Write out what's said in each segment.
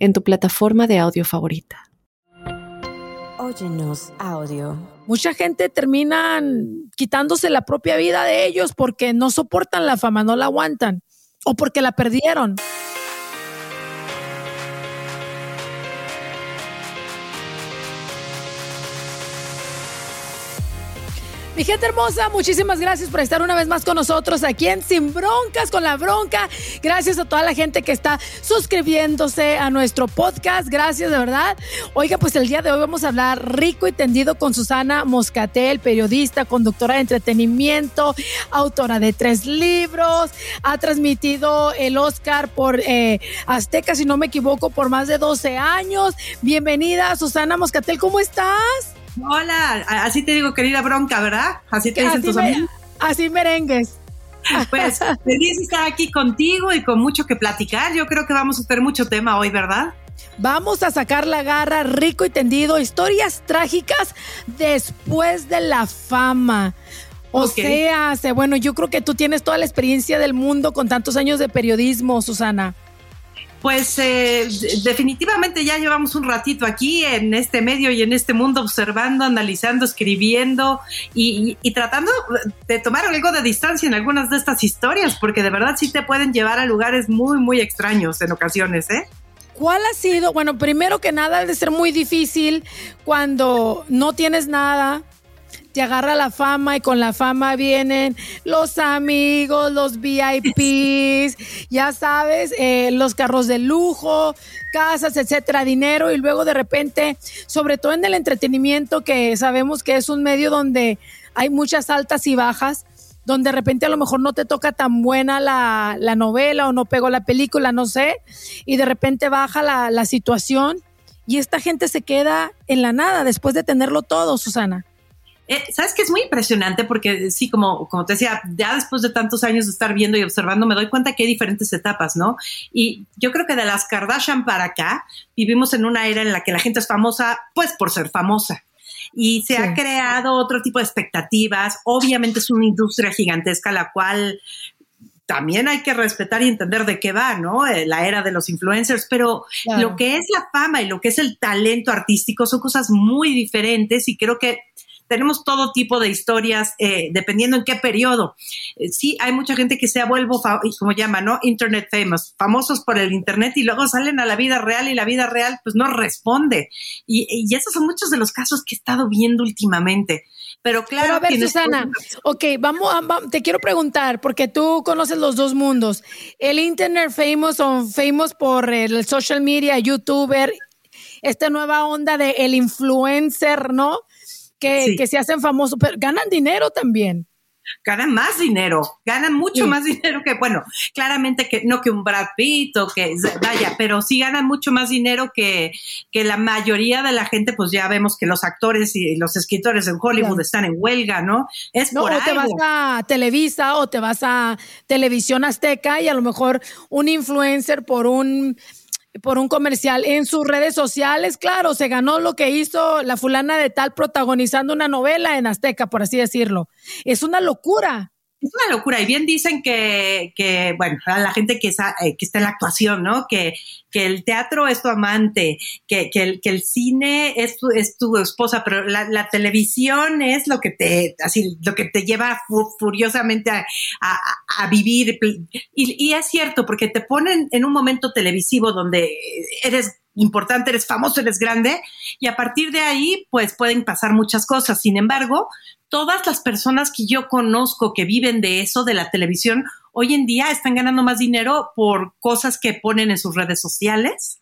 en tu plataforma de audio favorita. Óyenos audio. Mucha gente termina quitándose la propia vida de ellos porque no soportan la fama, no la aguantan o porque la perdieron. Mi gente hermosa, muchísimas gracias por estar una vez más con nosotros aquí en Sin Broncas con la Bronca. Gracias a toda la gente que está suscribiéndose a nuestro podcast. Gracias de verdad. Oiga, pues el día de hoy vamos a hablar rico y tendido con Susana Moscatel, periodista, conductora de entretenimiento, autora de tres libros. Ha transmitido el Oscar por eh, Azteca, si no me equivoco, por más de 12 años. Bienvenida, Susana Moscatel, ¿cómo estás? Hola, así te digo, querida bronca, ¿verdad? Así te dicen tus amigos. Así merengues. Pues feliz de estar aquí contigo y con mucho que platicar. Yo creo que vamos a tener mucho tema hoy, ¿verdad? Vamos a sacar la garra rico y tendido, historias trágicas después de la fama. O sea, bueno, yo creo que tú tienes toda la experiencia del mundo con tantos años de periodismo, Susana. Pues eh, definitivamente ya llevamos un ratito aquí en este medio y en este mundo observando, analizando, escribiendo y, tratando de tomar algo de distancia en algunas de estas historias, porque de verdad sí te pueden llevar a lugares muy, muy extraños en ocasiones, ¿eh? ¿Cuál ha sido? Bueno, primero que nada, debe ser muy difícil cuando no tienes nada, agarra la fama y con la fama vienen los amigos, los VIPs, ya sabes, eh, los carros de lujo, casas, etcétera, dinero y luego de repente, sobre todo en el entretenimiento que sabemos que es un medio donde hay muchas altas y bajas, donde de repente a lo mejor no te toca tan buena la, novela o no pegó la película, no sé, y de repente baja la, la situación y esta gente se queda en la nada después de tenerlo todo, Susana. Eh, Sabes que es muy impresionante porque sí, como, como te decía, ya después de tantos años de estar viendo y observando, me doy cuenta que hay diferentes etapas, ¿no? Y yo creo que de las Kardashian para acá, vivimos en una era en la que la gente es famosa, pues por ser famosa y se ha creado otro tipo de expectativas. Obviamente es una industria gigantesca la cual también hay que respetar y entender de qué va, ¿no? Eh, la era de los influencers, pero lo que es la fama y lo que es el talento artístico son cosas muy diferentes y creo que tenemos todo tipo de historias, eh, dependiendo en qué periodo. Eh, sí, hay mucha gente que se ha vuelto, como llama, ¿no? Internet famous, famosos por el Internet y luego salen a la vida real y la vida real pues no responde. Y, y esos son muchos de los casos que he estado viendo últimamente. Pero claro. Pero a ver, Susana, ok, vamos, te quiero preguntar, porque tú conoces los dos mundos. El Internet famous o famous por el social media, youtuber, esta nueva onda de el influencer, ¿no? Que, se hacen famosos, pero ganan dinero también. Ganan más dinero, ganan mucho más dinero que, bueno, claramente que no que un Brad Pitt o que, vaya, pero sí ganan mucho más dinero que, que la mayoría de la gente, pues ya vemos que los actores y los escritores en Hollywood están en huelga, ¿no? Es no, o te vas a Televisa o te vas a Televisión Azteca y a lo mejor un influencer por un por un comercial en sus redes sociales. Claro, se ganó lo que hizo la fulana de tal protagonizando una novela en Azteca, por así decirlo. Es una locura. Es una locura. Y bien dicen que, que bueno, a la gente que, eh, que está en la actuación, ¿no? Que, que el teatro es tu amante, que, que, el, que el cine es tu, es tu esposa, pero la, la televisión es lo que te, así, lo que te lleva furiosamente a, a, a vivir. Y, y es cierto, porque te ponen en un momento televisivo donde eres importante, eres famoso, eres grande, y a partir de ahí, pues pueden pasar muchas cosas. Sin embargo, todas las personas que yo conozco que viven de eso, de la televisión, hoy en día están ganando más dinero por cosas que ponen en sus redes sociales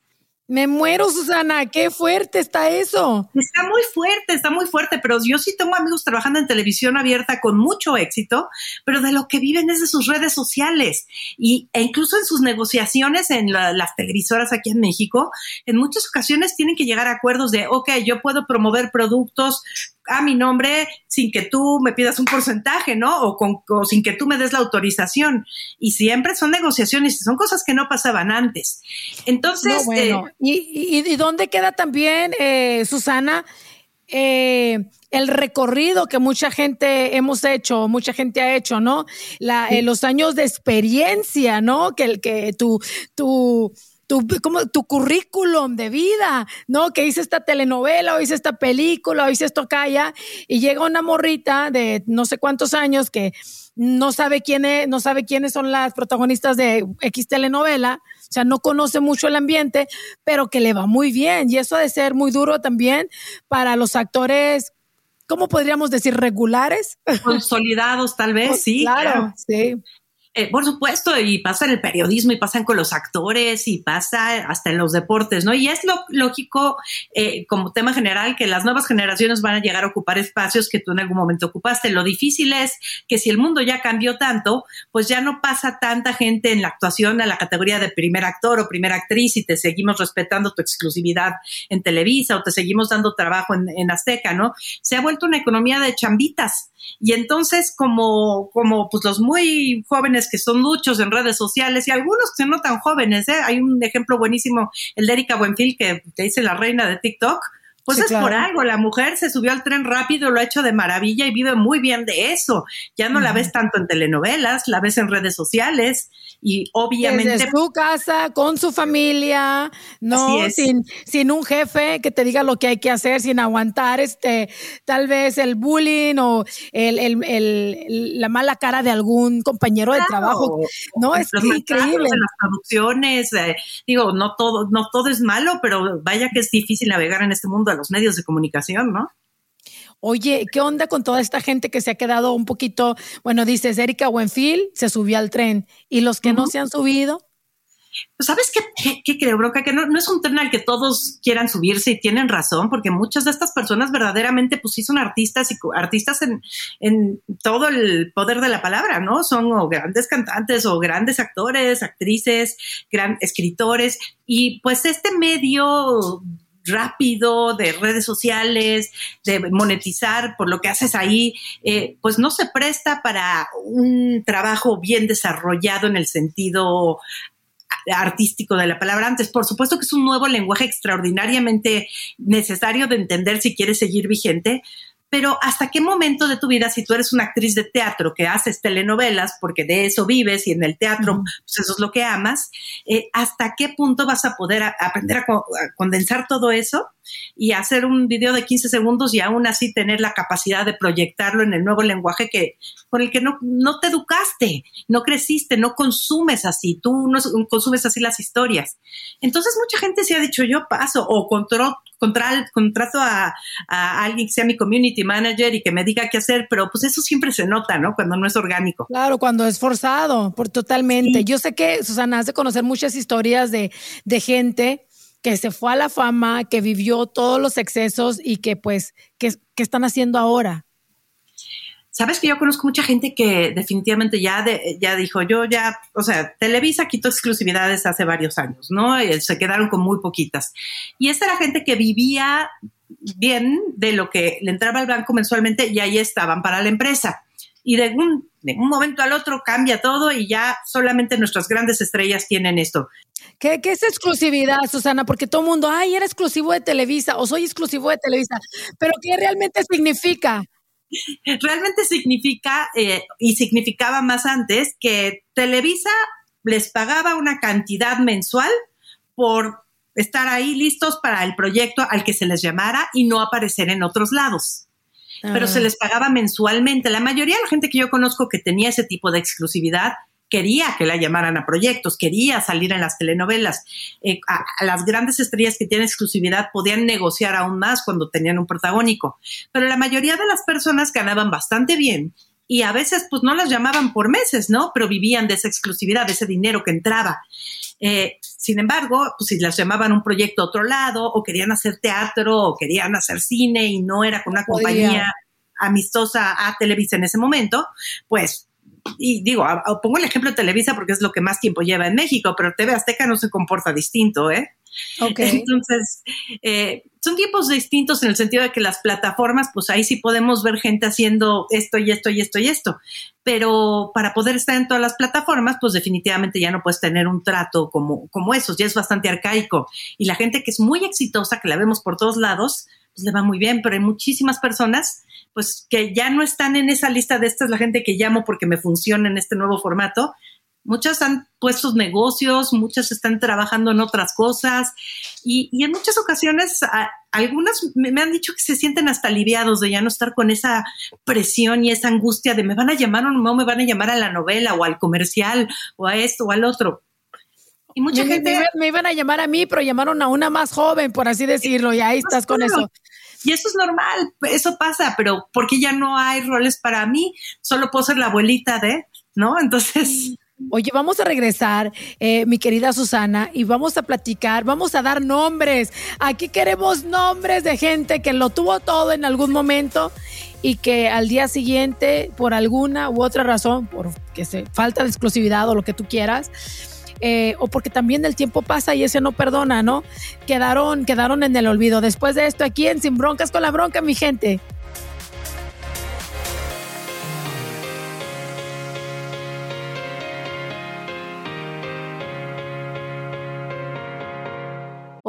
Me muero, Susana, qué fuerte está eso. Está muy fuerte, está muy fuerte, pero yo sí tengo amigos trabajando en televisión abierta con mucho éxito, pero de lo que viven es de sus redes sociales y, e incluso en sus negociaciones en las televisoras aquí en México, en muchas ocasiones tienen que llegar a acuerdos de, ok, yo puedo promover productos a mi nombre sin que tú me pidas un porcentaje, ¿no? O, con, sin que tú me des la autorización. Y siempre son negociaciones, son cosas que no pasaban antes. Entonces... bueno. Eh, ¿Y, y, dónde queda también, eh, Susana? Eh, el recorrido que mucha gente hemos hecho, mucha gente ha hecho, ¿no? La, los años de experiencia, ¿no? Que el que tu, tu, tu, como, tu currículum de vida, ¿no? Que hice esta telenovela o hice esta película o hice esto acá ya, y llega una morrita de no sé cuántos años que no sabe quién es, no sabe quiénes son las protagonistas de X telenovela, o sea, no conoce mucho el ambiente, pero que le va muy bien. Y eso ha de ser muy duro también para los actores ¿cómo podríamos decir? regulares. Consolidados, tal vez, sí. claro, sí. Eh, por supuesto, y pasa en el periodismo, y pasan con los actores, y pasa hasta en los deportes, ¿no? Y es lo, lógico, eh, como tema general, que las nuevas generaciones van a llegar a ocupar espacios que tú en algún momento ocupaste. Lo difícil es que si el mundo ya cambió tanto, pues ya no pasa tanta gente en la actuación a la categoría de primer actor o primera actriz y te seguimos respetando tu exclusividad en Televisa o te seguimos dando trabajo en, en Azteca, ¿no? Se ha vuelto una economía de chambitas. Y entonces, como, como pues los muy jóvenes que son muchos en redes sociales y algunos que no tan jóvenes, ¿eh? hay un ejemplo buenísimo, el de Erika Buenfil, que te dice la reina de TikTok, pues es por algo, la mujer se subió al tren rápido, lo ha hecho de maravilla y vive muy bien de eso. Ya no la ves tanto en telenovelas, la ves en redes sociales y obviamente... Desde su casa, con su familia, no sin, sin un jefe que te diga lo que hay que hacer, sin aguantar este, tal vez el bullying o el, el, el, la mala cara de algún compañero de trabajo. No, es increíble. En las traducciones, eh, digo, no todo, no todo es malo, pero vaya que es difícil navegar en este mundo los medios de comunicación, ¿no? Oye, ¿qué onda con toda esta gente que se ha quedado un poquito, bueno, dices, Erika Buenfil se subió al tren y los que no se han subido? Pues sabes qué, qué, creo, Broca, que no, no, es un tren al que todos quieran subirse y tienen razón, porque muchas de estas personas verdaderamente pues sí son artistas y artistas en, en todo el poder de la palabra, ¿no? Son o grandes cantantes o grandes actores, actrices, gran, escritores y pues este medio rápido de redes sociales, de monetizar por lo que haces ahí, eh, pues no se presta para un trabajo bien desarrollado en el sentido artístico de la palabra antes. Por supuesto que es un nuevo lenguaje extraordinariamente necesario de entender si quieres seguir vigente, pero ¿hasta qué momento de tu vida, si tú eres una actriz de teatro que haces telenovelas, porque de eso vives y en el teatro, pues eso es lo que amas, eh, ¿hasta qué punto vas a poder aprender a, condensar todo eso y hacer un video de 15 segundos y aún así tener la capacidad de proyectarlo en el nuevo lenguaje que, con el que no, no te educaste, no creciste, no consumes así, tú no consumes así las historias? Entonces mucha gente se ha dicho yo paso o control, contra, contrato a, alguien que sea mi community manager y que me diga qué hacer, pero pues eso siempre se nota, ¿no? Cuando no es orgánico. Claro, cuando es forzado, por totalmente. Yo sé que, Susana, has de conocer muchas historias de, de gente que se fue a la fama, que vivió todos los excesos y que pues, ¿qué, qué están haciendo ahora? Sabes que yo conozco mucha gente que definitivamente ya, ya dijo, yo ya, o sea, Televisa quitó exclusividades hace varios años, ¿no? Se quedaron con muy poquitas. Y esta era gente que vivía bien de lo que le entraba al banco mensualmente y ahí estaban para la empresa. Y de un, de un momento al otro cambia todo y ya solamente nuestras grandes estrellas tienen esto. ¿Qué, ¿Qué, es exclusividad, Susana? Porque todo el mundo, ay, era exclusivo de Televisa o soy exclusivo de Televisa. Pero ¿qué realmente significa? realmente significa, eh, y significaba más antes, que Televisa les pagaba una cantidad mensual por estar ahí listos para el proyecto al que se les llamara y no aparecer en otros lados. Pero se ah. les pagaba mensualmente. La mayoría de la gente que yo conozco que tenía ese tipo de exclusividad quería que la llamaran a proyectos, quería salir en las telenovelas. Eh, a, las grandes estrellas que tienen exclusividad podían negociar aún más cuando tenían un protagónico, pero la mayoría de las personas ganaban bastante bien y a veces pues no las llamaban por meses, ¿no? Pero vivían de esa exclusividad, de ese dinero que entraba. Eh, sin embargo, pues si las llamaban un proyecto a otro lado, o querían hacer teatro, o querían hacer cine y no era con una compañía amistosa a Televisa en ese momento, pues y digo, pongo el ejemplo de Televisa porque es lo que más tiempo lleva en México, pero TV Azteca no se comporta distinto, ¿eh? Entonces, eh, son tiempos distintos en el sentido de que las plataformas, pues ahí sí podemos ver gente haciendo esto y esto y esto y esto, pero para poder estar en todas las plataformas, pues definitivamente ya no puedes tener un trato como, como esos, ya es bastante arcaico. Y la gente que es muy exitosa, que la vemos por todos lados, pues le va muy bien, pero hay muchísimas personas pues que ya no están en esa lista de esta es la gente que llamo porque me funciona en este nuevo formato, Muchas han puesto negocios, muchas están trabajando en otras cosas y, en muchas ocasiones algunas me, han dicho que se sienten hasta aliviados de ya no estar con esa presión y esa angustia de me van a llamar o no me van a llamar a la novela o al comercial o a esto o al otro. Y mucha gente... Me, iban a llamar a mí, pero llamaron a una más joven, por así decirlo, y ahí estás con eso. Y eso es normal, eso pasa, pero porque ya no hay roles para mí, solo puedo ser la abuelita de, ¿no? Entonces... Oye, vamos a regresar, eh, mi querida Susana, y vamos a platicar, vamos a dar nombres. Aquí queremos nombres de gente que lo tuvo todo en algún momento y que al día siguiente, por alguna u otra razón, por que se falta de exclusividad o lo que tú quieras, eh, o porque también el tiempo pasa y ese no perdona, ¿no? Quedaron, quedaron en el olvido. Después de esto, aquí en Sin Broncas con la Bronca, mi gente.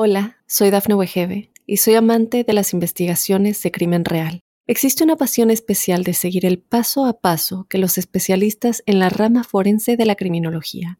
Hola, soy Dafne Wegebe y soy amante de las investigaciones de crimen real. Existe una pasión especial de seguir el paso a paso que los especialistas en la rama forense de la criminología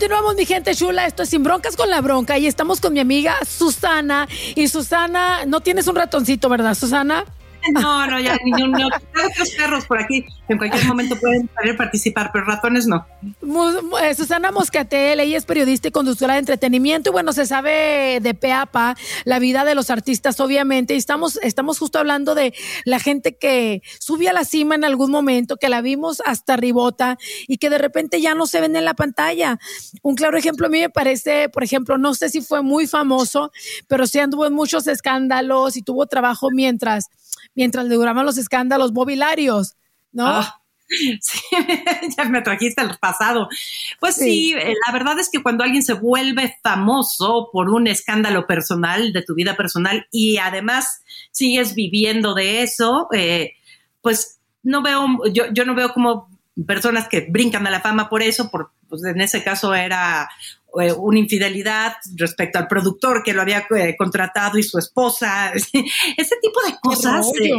Continuamos, mi gente chula. Esto es Sin Broncas con la Bronca y estamos con mi amiga Susana. Y Susana, no tienes un ratoncito, ¿verdad, Susana? No, no, ya, ni un, otros perros por aquí en cualquier momento pueden participar, pero ratones no. Eh, Susana Moscatel, ella es periodista y conductora de entretenimiento y bueno, se sabe de peapa la vida de los artistas, obviamente, y estamos, estamos justo hablando de la gente que sube a la cima en algún momento, que la vimos hasta ribota y que de repente ya no se ven en la pantalla. Un claro ejemplo a mí me parece, por ejemplo, no sé si fue muy famoso, pero sí anduvo en muchos escándalos y tuvo trabajo mientras mientras le duraban los escándalos mobiliarios, ¿no? Ah, sí, ya me trajiste el pasado. Pues sí. Eh, la verdad es que cuando alguien se vuelve famoso por un escándalo personal, de tu vida personal, y además sigues viviendo de eso, eh, pues no veo, yo, yo no veo como personas que brincan a la fama por eso, por, pues en ese caso era eh, una infidelidad respecto al productor que lo había eh, contratado y su esposa, ese tipo de cosas. Eh,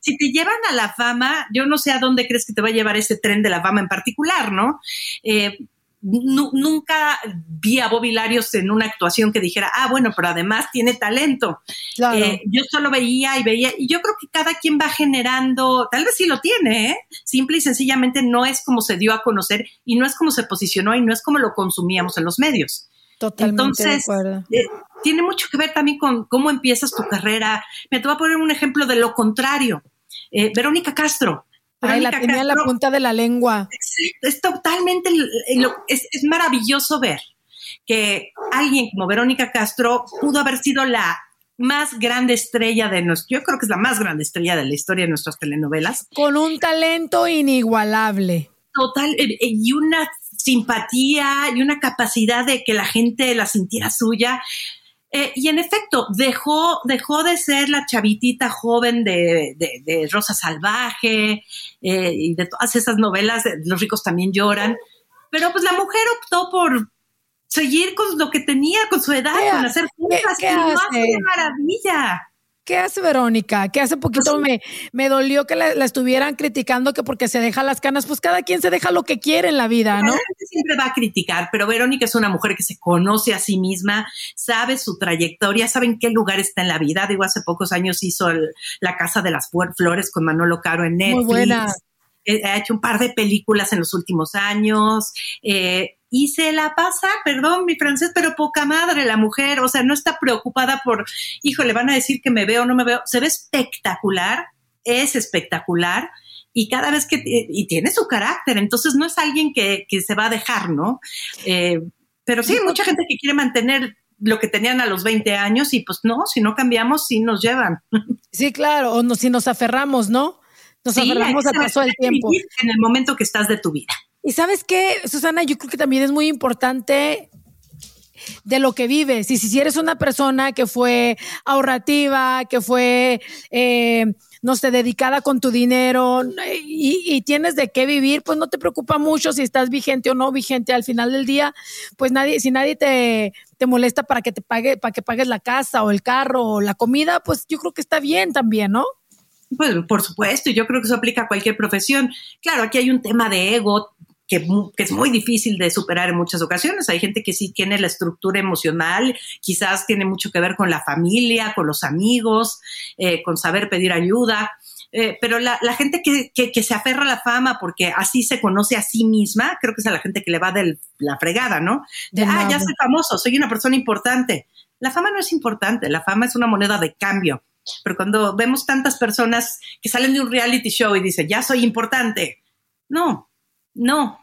si te llevan a la fama, yo no sé a dónde crees que te va a llevar ese tren de la fama en particular, ¿no? Nunca vi a Bobby Larios en una actuación que dijera, ah, bueno, pero además tiene talento. Eh, yo solo veía y veía, y yo creo que cada quien va generando, tal vez sí lo tiene, ¿eh? simple y sencillamente no es como se dio a conocer y no es como se posicionó y no es como lo consumíamos en los medios. Totalmente Entonces, eh, tiene mucho que ver también con cómo empiezas tu carrera. Me te voy a poner un ejemplo de lo contrario. Verónica Castro, Ay, la tenía en la punta de la lengua. Es, totalmente, es, es, maravilloso ver que alguien como Verónica Castro pudo haber sido la más grande estrella de nuestro, yo creo que es la más grande estrella de la historia de nuestras telenovelas. Con un talento inigualable. Total, eh, eh, y una simpatía y una capacidad de que la gente la sintiera suya. Eh, y en efecto, dejó, dejó de ser la chavitita joven de, de, Rosa Salvaje eh, y de todas esas novelas, de Los ricos también lloran. Pero pues la mujer optó por seguir con lo que tenía, con su edad, con hacer cosas. ¡Qué, qué maravilla! ¿Qué hace Verónica? Que hace poquito Pues me, me dolió que la, la estuvieran criticando que porque se deja las canas, pues cada quien se deja lo que quiere en la vida, ¿no? La gente siempre va a criticar, pero Verónica es una mujer que se conoce a sí misma, sabe su trayectoria, sabe en qué lugar está en la vida. Digo, hace pocos años hizo el- La Casa de las Flores con Manolo Caro en Netflix. buena. Eh, Ha hecho un par de películas en los últimos años. eh, y se la pasa, perdón mi francés, pero poca madre la mujer, o sea, no está preocupada por, hijo, le van a decir que me veo o no me veo, se ve espectacular, es espectacular, y cada vez que, y tiene su carácter, entonces no es alguien que, que se va a dejar, ¿no? Eh, pero sí, hay mucha gente que quiere mantener lo que tenían a los 20 años y pues no, si no cambiamos, sí nos llevan. Sí, claro, o no, si nos aferramos, ¿no? Nos Sí, aferramos saber paso del tiempo. En el momento que estás de tu vida. Y sabes qué, Susana, yo creo que también es muy importante de lo que vives. Y si, eres una persona que fue ahorrativa, que fue, eh, no sé, dedicada con tu dinero y, tienes de qué vivir, pues no te preocupa mucho si estás vigente o no vigente. Al final del día, pues nadie, si nadie te, te molesta para que te pague, para que pagues la casa o el carro o la comida, pues yo creo que está bien también, ¿no? Pues por supuesto, yo creo que eso aplica a cualquier profesión. Claro, aquí hay un tema de ego que, que es muy difícil de superar en muchas ocasiones. Hay gente que sí tiene la estructura emocional, quizás tiene mucho que ver con la familia, con los amigos, eh, con saber pedir ayuda. Eh, pero la, la gente que, que- que se aferra a la fama porque así se conoce a sí misma, creo que es a la gente que le va de la fregada, ¿no? De, Del ah, ya soy famoso, soy una persona importante. La fama no es importante, la fama es una moneda de cambio. Pero cuando vemos tantas personas que salen de un reality show y dicen, ya soy importante, no, no.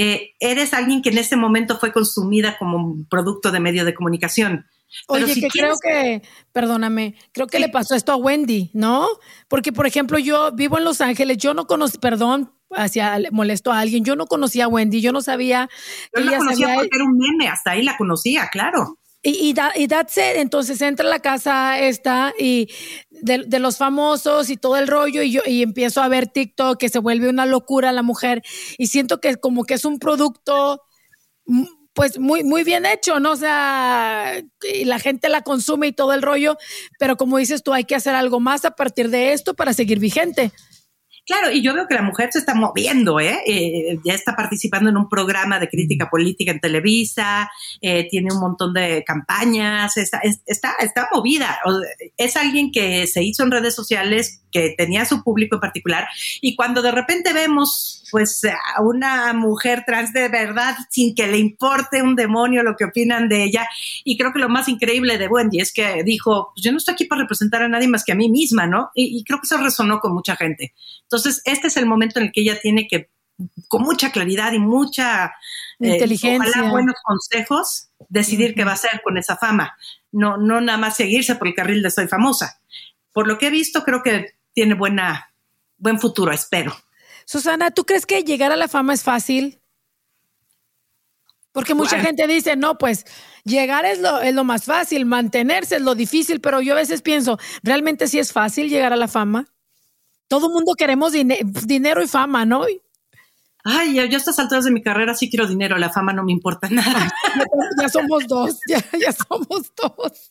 Eh, eres alguien que en ese momento fue consumida como un producto de medio de comunicación. Pero Oye, si que creo quieres- que, perdóname, creo que Sí. le pasó esto a Wendy, ¿no? Porque, por ejemplo, yo vivo en Los Ángeles, yo no conocí, perdón, hacia molesto a alguien, yo no conocía a Wendy, yo no sabía Yo que la ella conocía sabía- porque era un meme, hasta ahí la conocía, claro. Y, y, da- y. Entonces entra la casa esta y de, de los famosos y todo el rollo y yo y empiezo a ver TikTok que se vuelve una locura la mujer y siento que como que es un producto mm, pues muy, muy bien hecho, ¿no? O sea, y la gente la consume y todo el rollo, pero como dices tú, hay que hacer algo más a partir de esto para seguir vigente. Claro, y yo veo que la mujer se está moviendo, ¿eh? Eh, ya está participando en un programa de crítica política en Televisa, eh, tiene un montón de campañas, está, es- está, está movida. Es alguien que se hizo en redes sociales, que tenía su público en particular, y cuando de repente vemos, pues, a una mujer trans de verdad, sin que le importe un demonio lo que opinan de ella, y creo que lo más increíble de Wendy es que dijo, pues yo no estoy aquí para representar a nadie más que a mí misma, ¿no? Y, y creo que eso resonó con mucha gente. Entonces, este es el momento en el que ella tiene que, con mucha claridad y mucha eh, Inteligencia. ojalá buenos consejos, decidir qué va a hacer con esa fama. No, no nada más seguirse por el carril de soy famosa. Por lo que he visto, creo que tiene buena, buen futuro, espero. Susana, ¿tú crees que llegar a la fama es fácil? Porque mucha Bueno. gente dice, no, pues llegar es lo, es lo más fácil, mantenerse es lo difícil, pero yo a veces pienso, ¿realmente sí es fácil llegar a la fama? Todo mundo queremos dine- dinero y fama, ¿no? Ay, ya, yo a estas alturas de mi carrera sí quiero dinero, la fama no me importa nada. Ya, ya somos dos, ya, ya somos dos.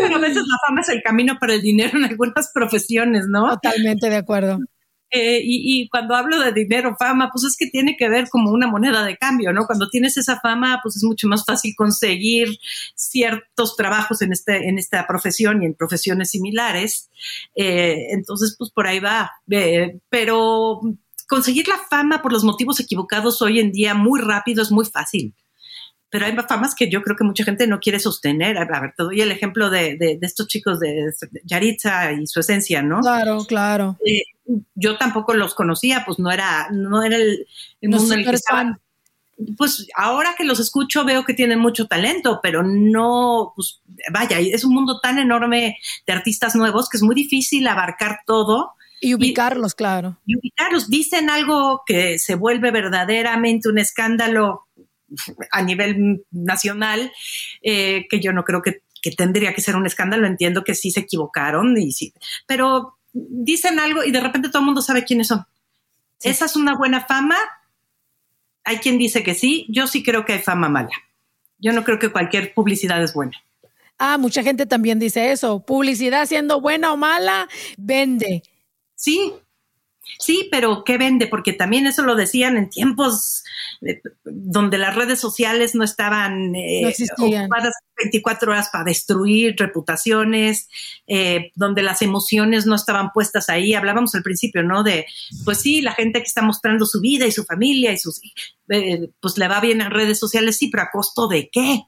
Pero a veces la fama es el camino para el dinero en algunas profesiones, ¿no? Totalmente de acuerdo. Eh, y, y cuando hablo de dinero, fama, pues es que tiene que ver como una moneda de cambio, ¿no? Cuando tienes esa fama, pues es mucho más fácil conseguir ciertos trabajos en, este, en esta profesión y en profesiones similares. Eh, entonces, pues por ahí va. Eh, pero conseguir la fama por los motivos equivocados hoy en día muy rápido es muy fácil. Pero hay famas que yo creo que mucha gente no quiere sostener. A ver, te doy el ejemplo de, de, de estos chicos de Yaritza y su esencia, ¿no? Claro, claro. Eh, yo tampoco los conocía, pues no era, no era el, el No mundo en el que estaba. Pues ahora que los escucho veo que tienen mucho talento, pero no, pues vaya, es un mundo tan enorme de artistas nuevos que es muy difícil abarcar todo Y ubicarlos, claro. y ubicarlos. Dicen algo que se vuelve verdaderamente un escándalo a nivel nacional, eh, que yo no creo que, que, tendría que ser un escándalo. Entiendo que sí se equivocaron, y sí, pero dicen algo y de repente todo el mundo sabe quiénes son. Sí. ¿Esa es una buena fama? Hay quien dice que sí, yo sí creo que hay fama mala. Yo no creo que cualquier publicidad es buena. Ah, mucha gente también dice eso. Publicidad siendo buena o mala, vende. Sí, Sí, pero ¿qué vende? Porque también eso lo decían en tiempos eh, donde las redes sociales no estaban eh, ocupadas 24 horas para destruir reputaciones, eh, donde las emociones no estaban puestas ahí. Hablábamos al principio, ¿no? De, pues sí, la gente que está mostrando su vida y su familia y sus, pues le va bien en redes sociales, sí, pero a costo de qué?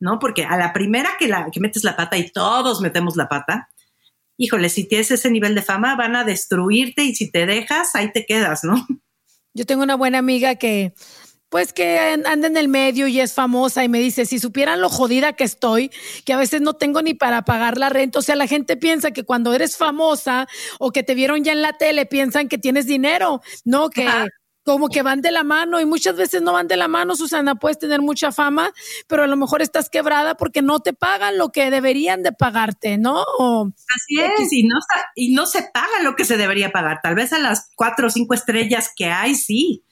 ¿No? Porque a la primera que, la, que metes la pata y todos metemos la pata, híjole, si tienes ese nivel de fama, van a destruirte y si te dejas, ahí te quedas, ¿no? Yo tengo una buena amiga que, pues que anda en el medio y es famosa y me dice, si supieran lo jodida que estoy, que a veces no tengo ni para pagar la renta, o sea, la gente piensa que cuando eres famosa o que te vieron ya en la tele, piensan que tienes dinero, no, que como que van de la mano y muchas veces no van de la mano, Susana, puedes tener mucha fama, pero a lo mejor estás quebrada porque no te pagan lo que deberían de pagarte, ¿no? Así es, y no, y no se paga lo que se debería pagar, tal vez a las cuatro o cinco estrellas que hay, sí,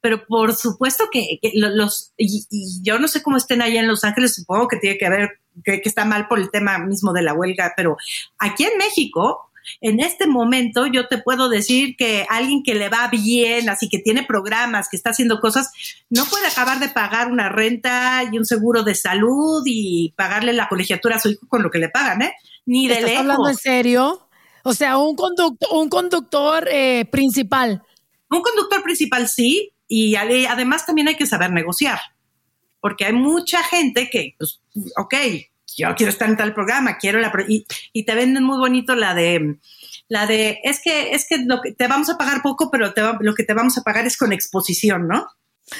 pero por supuesto que, los, y, yo no sé cómo estén allá en Los Ángeles, supongo que tiene que ver, que, que está mal por el tema mismo de la huelga, pero aquí en México, en este momento yo te puedo decir que alguien que le va bien, así que tiene programas, que está haciendo cosas, no puede acabar de pagar una renta y un seguro de salud y pagarle la colegiatura a su hijo con lo que le pagan, ¿eh? Ni de ¿Estás hablando en serio? O sea, un conductor, un conductor eh, principal. Un conductor principal sí, y además también hay que saber negociar, porque hay mucha gente que, pues, ok, yo quiero estar en tal programa, quiero la... Y, y te venden muy bonito la de la de, es que, es que lo que te vamos a pagar poco, pero lo que te vamos a pagar es con exposición, ¿no?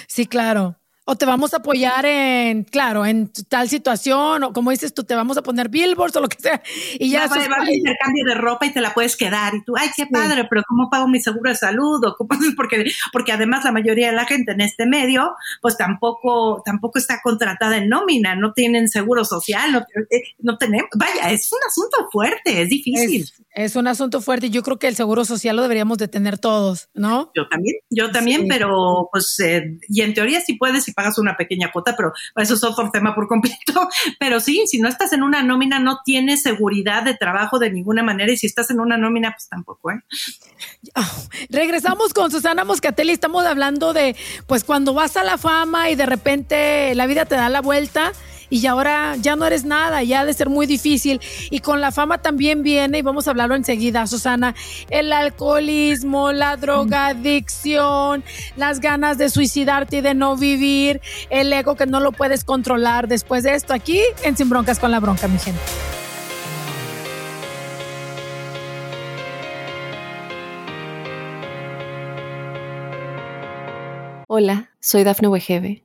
Sí, claro o te vamos a apoyar en, claro, en tal situación, o como dices tú, te vamos a poner billboards o lo que sea. Y ya. No, va, a intercambio de ropa y te la puedes quedar. Y tú, ay, qué padre, pero ¿cómo pago mi seguro de salud? O porque, porque además la mayoría de la gente en este medio, pues tampoco, tampoco está contratada en nómina, no tienen seguro social, no, eh, no tenemos. Vaya, es un asunto fuerte, es difícil. Es, un asunto fuerte y yo creo que el seguro social lo deberíamos de tener todos, ¿no? Yo también, yo también, pero pues, eh, y en teoría sí puedes pagas una pequeña cuota, pero eso es otro tema por completo. Pero sí, si no estás en una nómina, no tienes seguridad de trabajo de ninguna manera y si estás en una nómina, pues tampoco, ¿eh? Ah, regresamos con Susana Moscatelli, estamos hablando de, pues cuando vas a la fama y de repente la vida te da la vuelta y ahora ya no eres nada, ya ha de ser muy difícil. Y con la fama también viene, y vamos a hablarlo enseguida, Susana, el alcoholismo, la drogadicción, las ganas de suicidarte y de no vivir, el ego que no lo puedes controlar. Después de esto, aquí en Sin Broncas con la Bronca, mi gente. Hola, soy Dafne Wegebe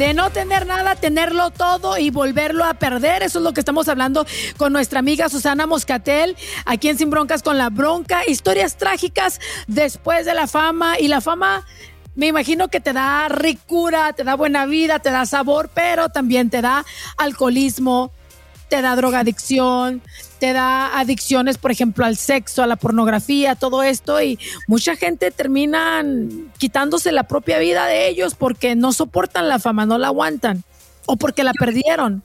De no tener nada, tenerlo todo y volverlo a perder. Eso es lo que estamos hablando con nuestra amiga Susana Moscatel, aquí en Sin Broncas con la Bronca. Historias trágicas después de la fama y la fama me imagino que te da ricura, te da buena vida, te da sabor, pero también te da alcoholismo, te da drogadicción, te da adicciones, por ejemplo, al sexo, a la pornografía, todo esto, y mucha gente termina quitándose la propia vida de ellos porque no soportan la fama, no la aguantan, o porque la perdieron.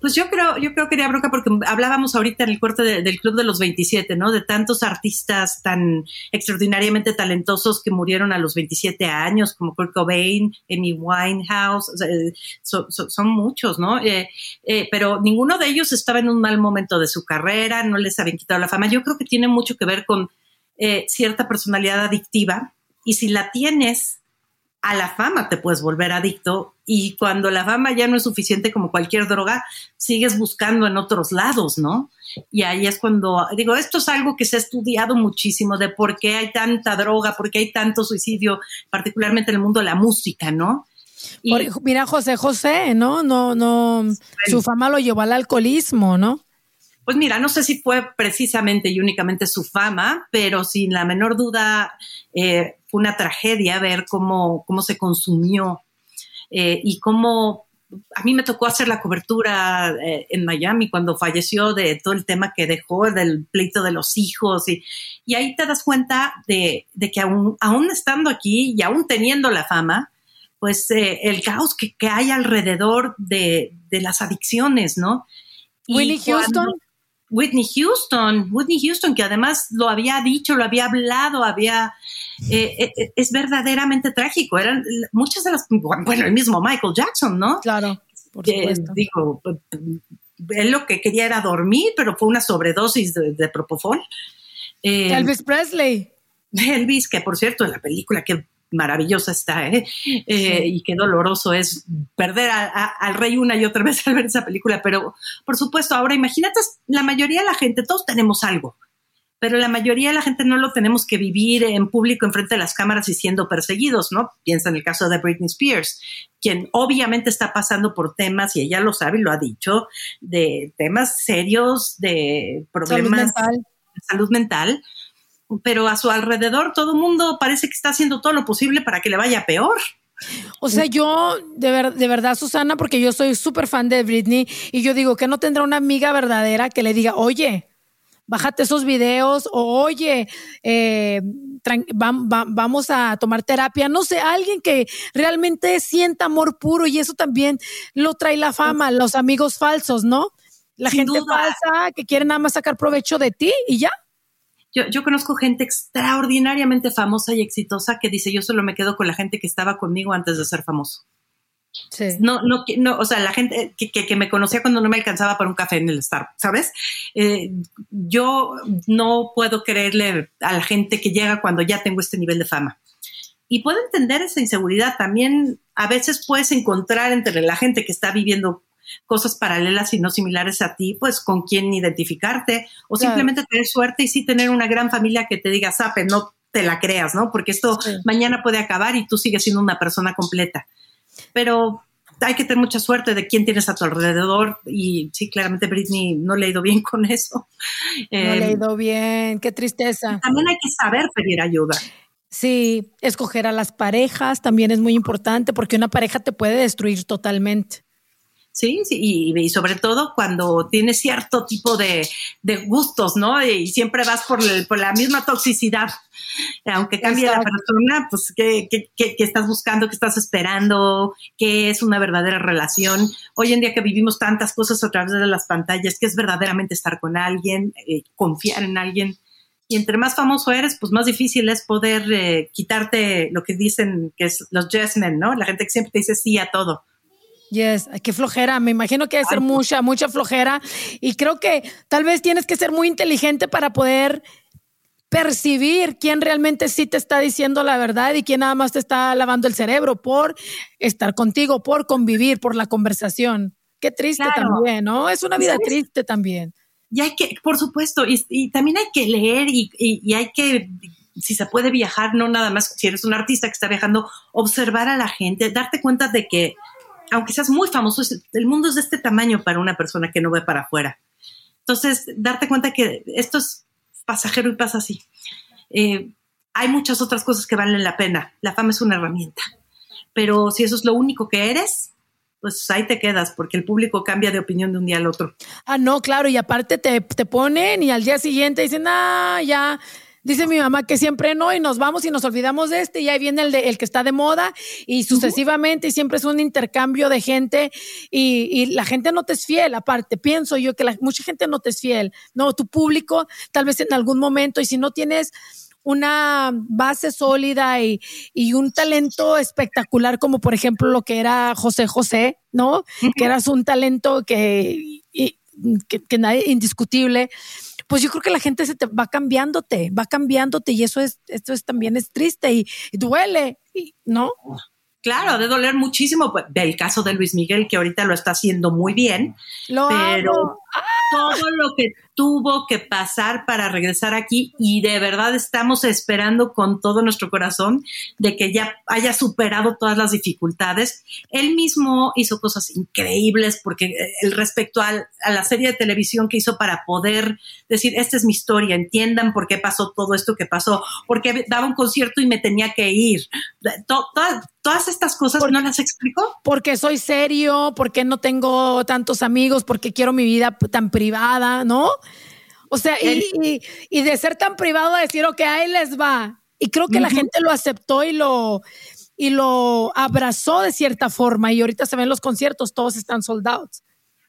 Pues yo creo, yo creo que era bronca porque hablábamos ahorita en el corte del Club de los 27, ¿no? De tantos artistas tan extraordinariamente talentosos que murieron a los 27 años, como Kurt Cobain, Amy Winehouse, eh, son muchos, ¿no? Eh, eh, pero ninguno de ellos estaba en un mal momento de su carrera, no les habían quitado la fama. Yo creo que tiene mucho que ver con cierta personalidad adictiva y si la tienes, a la fama te puedes volver adicto y cuando la fama ya no es suficiente como cualquier droga, sigues buscando en otros lados, ¿no? Y ahí es cuando digo, esto es algo que se ha estudiado muchísimo de por qué hay tanta droga, por qué hay tanto suicidio, particularmente en el mundo de la música, ¿no? mira, José José, ¿no? No, no, su fama lo llevó al alcoholismo, ¿no? Pues mira, no sé si fue precisamente y únicamente su fama, pero sin la menor duda eh, fue una tragedia ver cómo, cómo se consumió eh, y cómo a mí me tocó hacer la cobertura eh, en Miami cuando falleció de todo el tema que dejó, del pleito de los hijos, y, y ahí te das cuenta de, que aún, aún, estando aquí y aún teniendo la fama, pues el caos que, que, hay alrededor de, de las adicciones, ¿no? Willie Houston. Whitney Houston, Whitney Houston, que además lo había dicho, lo había hablado, había, eh, eh, eh, es verdaderamente trágico. Eran muchas de las, bueno, el mismo Michael Jackson, ¿no? Claro, por supuesto. digo, él lo que quería era dormir, pero fue una sobredosis de, propofol. Elvis Presley. Elvis, que por cierto, en la película que maravillosa está, ¿eh? eh y qué doloroso es perder al rey una y otra vez al ver esa película. Pero, por supuesto, ahora imagínate, la mayoría de la gente, todos tenemos algo, pero la mayoría de la gente no lo tenemos que vivir en público, enfrente de las cámaras y siendo perseguidos, ¿no? Piensa en el caso de Britney Spears, quien obviamente está pasando por temas, y ella lo sabe y lo ha dicho, de temas serios, de problemas de salud mental pero a su alrededor todo el mundo parece que está haciendo todo lo posible para que le vaya peor. O sea, yo, de, de verdad, Susana, porque yo soy súper fan de Britney y yo digo que no tendrá una amiga verdadera que le diga, oye, bájate esos videos o oye, eh, vamos a tomar terapia. No sé, alguien que realmente sienta amor puro y eso también lo trae la fama, los amigos falsos, ¿no? La gente falsa que quiere nada más sacar provecho de ti y ya. Yo, conozco gente extraordinariamente famosa y exitosa que dice, yo solo me quedo con la gente que estaba conmigo antes de ser famoso. Sí. No, no, no, o sea, la gente que, me conocía cuando no me alcanzaba para un café en el Starbucks, ¿sabes? Eh, yo no puedo creerle a la gente que llega cuando ya tengo este nivel de fama. Y puedo entender esa inseguridad. También a veces puedes encontrar entre la gente que está viviendo cosas paralelas y no similares a ti, pues con quién identificarte o simplemente tener suerte y sí tener una gran familia que te diga, sape, no te la creas, ¿no? Porque esto mañana puede acabar y tú sigues siendo una persona completa. Pero hay que tener mucha suerte de quién tienes a tu alrededor y sí, claramente Britney no le ha ido bien con eso. No le ha em, ido bien, qué tristeza. También hay que saber pedir ayuda. Sí, escoger a las parejas también es muy importante porque una pareja te puede destruir totalmente. Sí, sí y, sobre todo cuando tienes cierto tipo de, gustos, ¿no? Y siempre vas por, por la misma toxicidad. Aunque cambie la persona, pues, ¿qué, ¿qué, estás buscando? ¿Qué estás esperando? ¿Qué es una verdadera relación? Hoy en día que vivimos tantas cosas a través de las pantallas, ¿qué es verdaderamente estar con alguien? Eh, confiar en alguien. Y entre más famoso eres, pues más difícil es poder eh, quitarte lo que dicen que es los yes men, ¿no? La gente que siempre te dice sí a todo Yes, qué flojera. Me imagino que debe ser mucha, mucha flojera. Y creo que tal vez tienes que ser muy inteligente para poder percibir quién realmente sí te está diciendo la verdad y quién nada más te está lavando el cerebro por estar contigo, por convivir, por la conversación. Qué triste también, ¿no? Es una vida triste también. Y hay que, por supuesto, y, también hay que leer y, y hay que si se puede viajar, no nada más si eres un artista que está viajando, observar a la gente, darte cuenta de que aunque seas muy famoso, el mundo es de este tamaño para una persona que no ve para afuera. Entonces, darte cuenta que esto es pasajero y pasa así. Eh, hay muchas otras cosas que valen la pena. La fama es una herramienta. Pero si eso es lo único que eres, pues ahí te quedas, porque el público cambia de opinión de un día al otro. Ah, no, claro, y aparte te, te ponen y al día siguiente dicen, ah, ya, Dice mi mamá que siempre no y nos vamos y nos olvidamos de este y ahí viene el, de, el que está de moda y sucesivamente y siempre es un intercambio de gente y, la gente no te es fiel. Aparte, pienso yo que la, mucha gente no te es fiel. No, tu público tal vez en algún momento y si no tienes una base sólida y, un talento espectacular como por ejemplo lo que era José José, ¿no? Que eras un talento que, que, que nadie indiscutible pues yo creo que la gente se te va cambiándote, va cambiándote y eso es, esto es también es triste y, duele, ¿no? Claro, de doler muchísimo. Pues, del caso de Luis Miguel, que ahorita lo está haciendo muy bien. Lo pero todo lo que tuvo que pasar para regresar aquí y de verdad estamos esperando con todo nuestro corazón de que ya haya superado todas las dificultades. Él mismo hizo cosas increíbles porque eh, el respecto a la serie de televisión que hizo para poder decir, esta es mi historia, entiendan por qué pasó todo esto que pasó, porque daba un concierto y me tenía que ir. todas estas cosas no las explicó. Porque soy serio, porque no tengo tantos amigos, porque quiero mi vida tan privada, ¿no? O sea, y, y, de ser tan privado a decir, ok, ahí les va. Y creo que la gente lo aceptó y lo, y lo abrazó de cierta forma. Y ahorita se ven los conciertos, todos están soldados.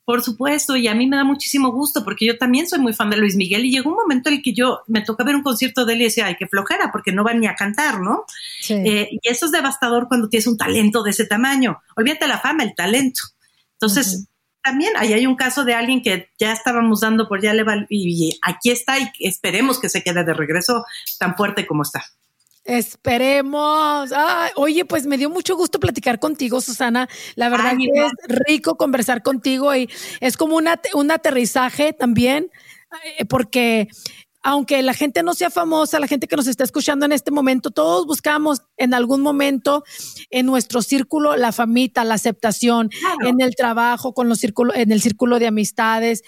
Por supuesto, y a mí me da muchísimo gusto porque yo también soy muy fan de Luis Miguel y llegó un momento en el que yo me toca ver un concierto de él y decía, ay, qué flojera, porque no va ni a cantar, ¿no? Eh, y eso es devastador cuando tienes un talento de ese tamaño. Olvídate la fama, el talento. Entonces, también ahí hay un caso de alguien que ya estábamos dando por ya le va, y aquí está y esperemos que se quede de regreso tan fuerte como está. Esperemos. oye, pues me dio mucho gusto platicar contigo, Susana. La verdad es rico conversar contigo y es como una, un aterrizaje también, eh, porque aunque la gente no sea famosa, la gente que nos está escuchando en este momento, todos buscamos en algún momento en nuestro círculo la famita, la aceptación, en el trabajo, con los círculos, en el círculo de amistades.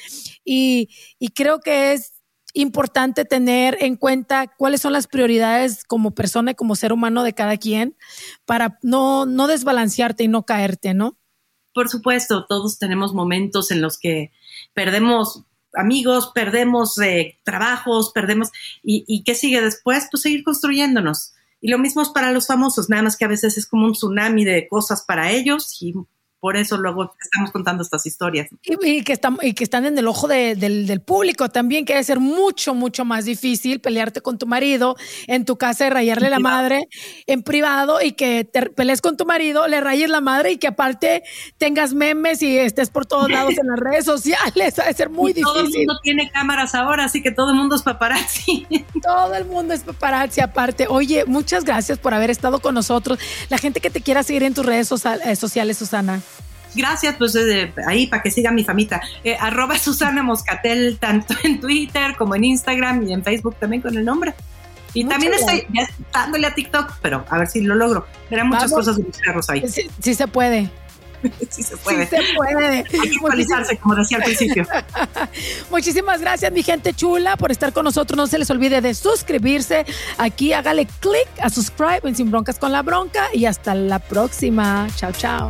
Y, y creo que es importante tener en cuenta cuáles son las prioridades como persona y como ser humano de cada quien para no, no desbalancearte y no caerte, ¿no? Por supuesto, todos tenemos momentos en los que perdemos amigos, perdemos eh, trabajos, perdemos... Y, ¿Y qué sigue después? Pues seguir construyéndonos. Y lo mismo es para los famosos, nada más que a veces es como un tsunami de cosas para ellos y por eso luego estamos contando estas historias. Y, que, están, y que están en el ojo del, público también, que debe ser mucho, mucho más difícil pelearte con tu marido en tu casa y rayarle la madre en privado y que te pelees con tu marido, le rayes la madre y que aparte tengas memes y estés por todos lados en las redes sociales. Debe ser muy difícil. Todo el mundo tiene cámaras ahora, así que todo el mundo es paparazzi. Todo el mundo es paparazzi aparte. Oye, muchas gracias por haber estado con nosotros. La gente que te quiera seguir en tus redes eh, sociales, Susana gracias, pues ahí para que siga mi famita. Eh, arroba Susana Moscatel, tanto en Twitter como en Instagram y en Facebook también con el nombre. Y también estoy ya dándole a TikTok, pero a ver si lo logro. Verán muchas cosas de mis ahí. Sí, se puede. sí se puede. Sí se puede. Hay que actualizarse, como decía al principio. Muchísimas gracias, mi gente chula, por estar con nosotros. No se les olvide de suscribirse. Aquí hágale clic a subscribe en Sin Broncas con la Bronca. Y hasta la próxima. Chao, chao.